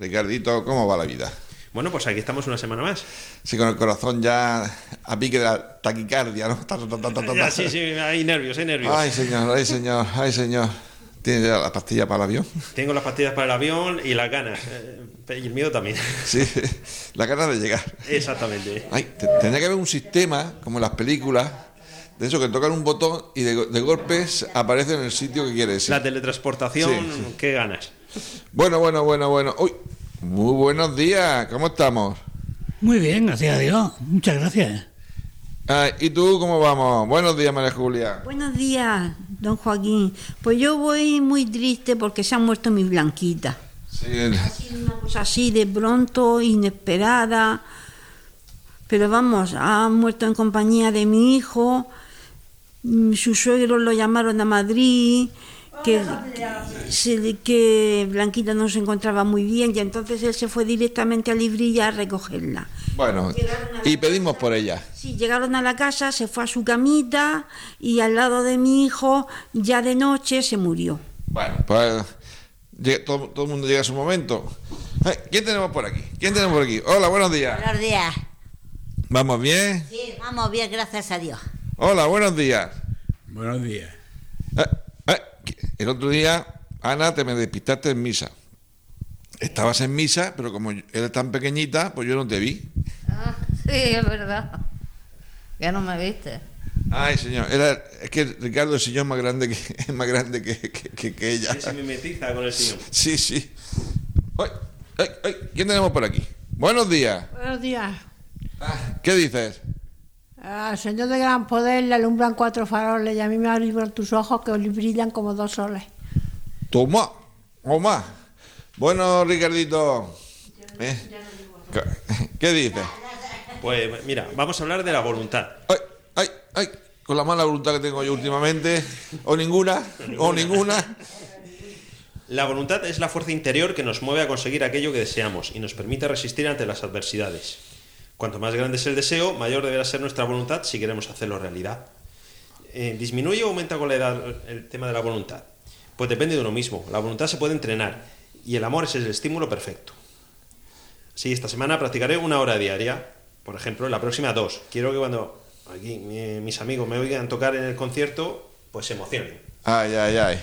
Ricardito, ¿cómo va la vida? Bueno, pues aquí estamos una semana más. Sí, con el corazón ya a pique de la taquicardia, ¿no? Ta, ta, ta, ta, ta, Ya, ta. sí, sí, hay nervios, hay nervios. Ay, señor, ay, señor, ay, señor. ¿Tienes ya la pastilla para el avión? Tengo las pastillas para el avión y las ganas. eh, Y el miedo también. Sí, la ganas de llegar. Exactamente. Ay, te- tendría que haber un sistema, como en las películas, de eso que tocan un botón y de, de golpes aparece en el sitio que quieres. La teletransportación, Sí, sí. qué ganas. Bueno, bueno, bueno, bueno. Uy, muy buenos días, ¿cómo estamos? Muy bien, gracias a Dios. Muchas gracias. Ay, ¿Y tú cómo vamos? Buenos días, María Julia. Buenos días, don Joaquín. Pues yo voy muy triste porque se ha muerto mi blanquita. Sí, el- Ha sido una cosa así de pronto, inesperada. Pero vamos, ha muerto en compañía de mi hijo. Mm, Sus suegros lo llamaron a Madrid. Que, se- que Blanquita no se encontraba muy bien y entonces él se fue directamente a Librilla a recogerla. Bueno, y pedimos por ella. Sí, llegaron a la casa, se fue a su camita y al lado de mi hijo, ya de noche, se murió. Bueno, pues todo, todo el mundo llega a su momento. Ay, ¿Quién tenemos por aquí? ¿Quién tenemos por aquí? Hola, buenos días. Buenos días. ¿Vamos bien? Sí, vamos bien, gracias a Dios. Hola, buenos días. Buenos días. Eh, eh, El otro día, Ana, te me despistaste en misa. Estabas en misa, pero como eres tan pequeñita, pues yo no te vi. Ah, sí, es verdad. Ya no me viste. Ay, señor, era, es que Ricardo es el señor más grande que, es más grande que, que- que- que ella. Sí, se mimetiza con el señor. Sí, sí. Ay, ay, ay, ¿Quién tenemos por aquí? Buenos días. Buenos días. Ah, ¿Qué dices? Al Señor de gran poder le alumbran cuatro faroles y a mí me abren tus ojos que brillan como dos soles. Toma, toma. Bueno, Ricardito. ¿eh? ¿Qué dices? Pues mira, vamos a hablar de la voluntad. Ay, ay, ay, con la mala voluntad que tengo yo últimamente, o ninguna, o ninguna. La voluntad es la fuerza interior que nos mueve a conseguir aquello que deseamos y nos permite resistir ante las adversidades. Cuanto más grande es el deseo, mayor deberá ser nuestra voluntad si queremos hacerlo realidad. Eh, ¿Disminuye o aumenta con la edad el tema de la voluntad? Pues depende de uno mismo. La voluntad se puede entrenar y el amor es el estímulo perfecto. Sí, esta semana practicaré una hora diaria. Por ejemplo, la próxima dos. Quiero que cuando aquí mi- mis amigos me oigan tocar en el concierto, pues se emocionen. Ay, ay, ay.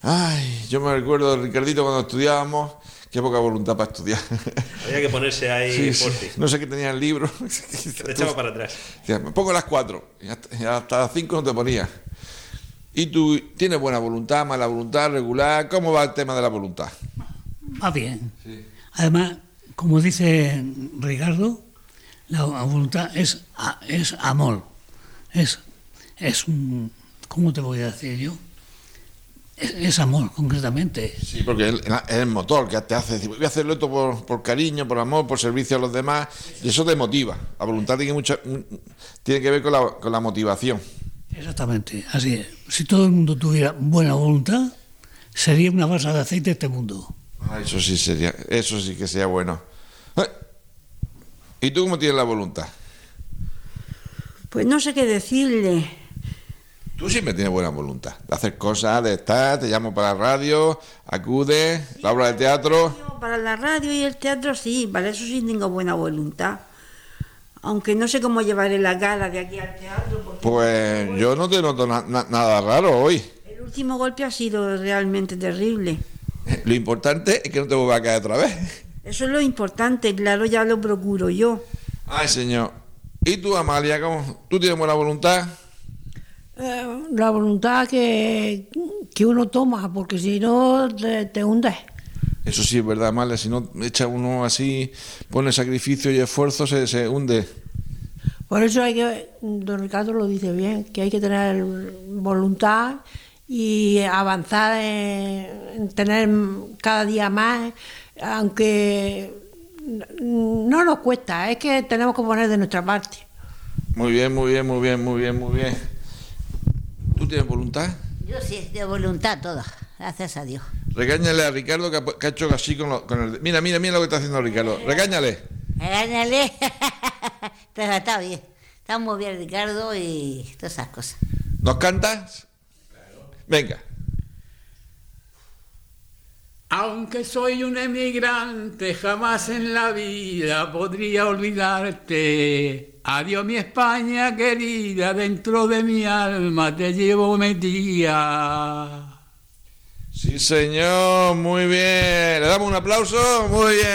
Ay, yo me recuerdo, Ricardito, cuando estudiábamos, qué poca voluntad para estudiar. Había que ponerse ahí Sí, sí. No sé qué tenía el libro. Te echaba para atrás. Me pongo a las cuatro. Y hasta, y hasta las cinco no te ponía. ¿Y tú tienes buena voluntad, mala voluntad, regular? ¿Cómo va el tema de la voluntad? Va bien. Además, como dice Ricardo, la voluntad es, es amor. Es, es un. ¿Cómo te voy a decir yo? Es, amor, concretamente. Sí, porque es es el motor que te hace decir, voy a hacerlo esto por, por cariño, por amor, por servicio a los demás, y eso te motiva. La voluntad tiene, mucha, tiene que ver con la, con la motivación. Exactamente, así es. Si todo el mundo tuviera buena voluntad, sería una balsa de aceite este mundo. Ah, eso sí sería, eso sí que sería bueno. Ay, ¿Y tú cómo tienes la voluntad? Pues no sé qué decirle. Tú siempre tienes buena voluntad de hacer cosas, de estar, te llamo para la radio, acudes, la obra de teatro. Para la radio y el teatro sí, para eso sí tengo buena voluntad. Aunque no sé cómo llevaré la gala de aquí al teatro. Pues yo no te noto na- na- nada raro hoy. El último golpe ha sido realmente terrible. Lo importante es que no te vuelva a caer otra vez. Eso es lo importante, claro, ya lo procuro yo. Ay, señor. ¿Y tú, Amalia, cómo? ¿Tú tienes buena voluntad? Eh, la voluntad que, que uno toma, porque si no te, te hundes. Eso sí es verdad, Amalia. Si no echa uno así, pone sacrificio y esfuerzo, se, se hunde. Por eso hay que, don Ricardo lo dice bien, que hay que tener voluntad y avanzar en, en tener cada día más, aunque no nos cuesta, es que tenemos que poner de nuestra parte. Muy bien, muy bien, muy bien, muy bien, muy bien. ¿Tú tienes voluntad? Yo sí, de voluntad toda, gracias a Dios. Regáñale a Ricardo que ha, que ha hecho así con, lo- con el... Mira, mira, mira lo que está haciendo Ricardo. Regáñale. Regáñale. Pero está bien, está muy bien Ricardo y todas esas cosas. ¿Nos cantas? Venga. Aunque soy un emigrante, jamás en la vida podría olvidarte. Adiós mi España querida, dentro de mi alma te llevo metida. Sí, señor, muy bien. ¿Le damos un aplauso? Muy bien.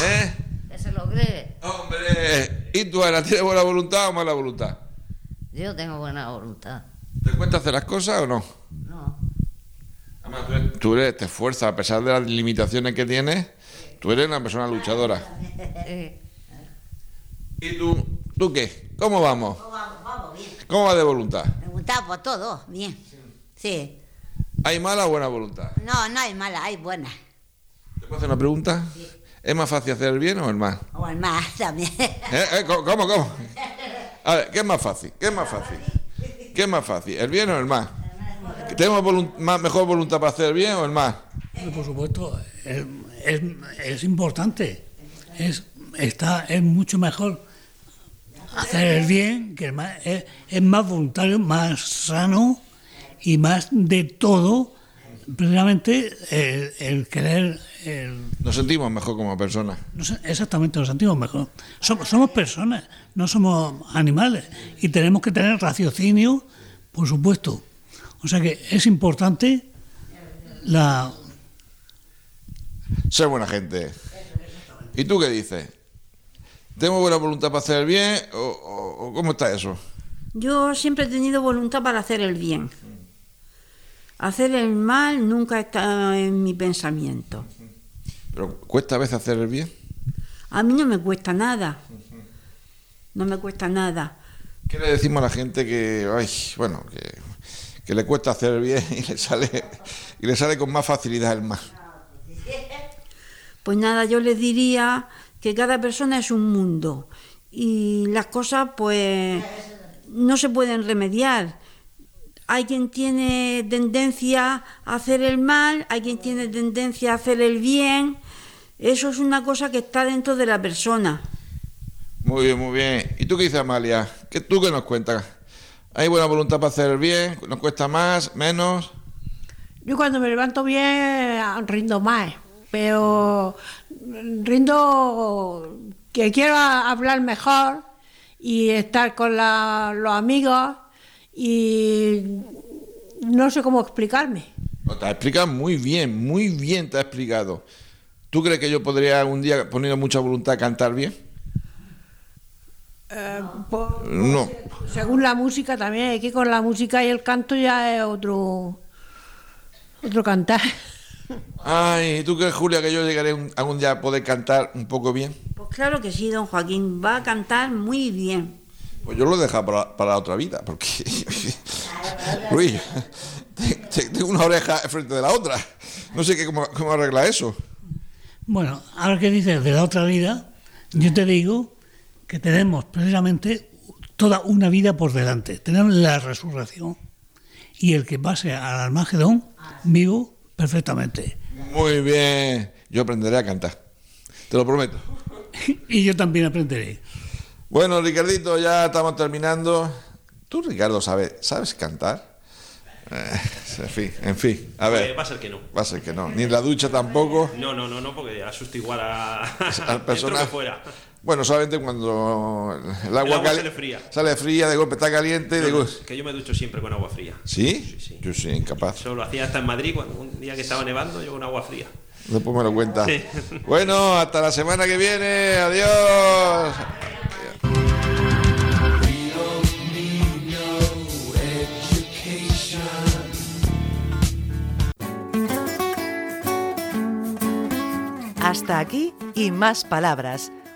¿Eh? Que se lo cree. Hombre. ¿Y tú, Ana, tienes buena voluntad o mala voluntad? Yo tengo buena voluntad. ¿Te cuesta hacer las cosas o no? No. Además, tú eres- tú eres, te esfuerzas, a pesar de las limitaciones que tienes, tú eres una persona luchadora. ¿Y tú, tú qué? ¿Cómo vamos? vamos, vamos, bien. ¿Cómo va de voluntad? Voluntad por todo, bien. Sí. ¿Hay mala o buena voluntad? No, no hay mala, hay buena. ¿Te puedo hacer una pregunta? ¿Es más fácil hacer el bien o el mal? O el más también. ¿Eh? ¿Eh? ¿Cómo, ¿Cómo? cómo? A ver, ¿qué es más fácil? ¿Qué es más fácil? ¿Qué es más fácil? ¿El bien o el mal? ¿Tenemos más, mejor voluntad para hacer el bien o el mal? Por supuesto, es, es- es importante. Es, está, es mucho mejor hacer el bien, que. Es, es más voluntario, más sano y más de todo, precisamente el, el querer. el- Nos sentimos mejor como personas. exactamente, nos sentimos mejor. Somos, somos personas, no somos animales. Y tenemos que tener raciocinio, por supuesto. O sea que es importante la, Ser buena gente. ¿Y tú qué dices? ¿Tengo buena voluntad para hacer el bien o, cómo está eso? Yo siempre he tenido voluntad para hacer el bien. Hacer el mal nunca está en mi pensamiento. ¿Pero cuesta a veces hacer el bien? A mí no me cuesta nada. No me cuesta nada. ¿Qué le decimos a la gente que, ay, bueno, que, que le cuesta hacer el bien y le sale y le sale con más facilidad el mal? Pues nada, yo les diría que cada persona es un mundo y las cosas pues no se pueden remediar. Hay quien tiene tendencia a hacer el mal, hay quien tiene tendencia a hacer el bien. Eso es una cosa que está dentro de la persona. Muy bien, muy bien. ¿Y tú qué dices, Amalia? ¿Qué, ¿Tú qué nos cuentas? ¿Hay buena voluntad para hacer el bien? ¿Nos cuesta más? ¿Menos? Yo cuando me levanto bien rindo más, pero rindo que quiero hablar mejor y estar con la- los amigos y no sé cómo explicarme. No, te has explicado muy bien, muy bien te has explicado. ¿Tú crees que yo podría un día, poniendo mucha voluntad, cantar bien? Eh, po- No. según la música también, aquí con la música y el canto ya es otro otro cantar. Ay, ¿tú crees, Julia, que yo llegaré un- algún día a poder cantar un poco bien? Pues claro que sí, don Joaquín, va a cantar muy bien. Pues yo lo he dejado para, para la otra vida, porque. Te- tengo una oreja frente de la otra. No sé qué, cómo, cómo arregla eso. Bueno, ahora que dices de la otra vida, yo te digo que tenemos precisamente toda una vida por delante. Tenemos la resurrección. Y el que pase al Armagedón, vivo perfectamente. Muy bien. Yo aprenderé a cantar. Te lo prometo. Y yo también aprenderé. Bueno, Ricardito, ya estamos terminando. ¿Tú, Ricardo, sabes, sabes cantar? Eh, en fin, en fin. A Eh, ver. va a ser que no. Va a ser que no. Ni en la ducha tampoco. No, no, no, no, porque asusto igual a, Al personaje. fuera. Bueno, solamente cuando el agua, El agua cali- sale fría. Sale fría, de golpe está caliente y de que yo me ducho siempre con agua fría. ¿Sí? Sí, sí. Yo sí, incapaz. Eso lo hacía hasta en Madrid, cuando un día que estaba nevando, yo con agua fría. Después me lo cuenta. Sí. Bueno, hasta la semana que viene. Adiós. Hasta aquí y más palabras.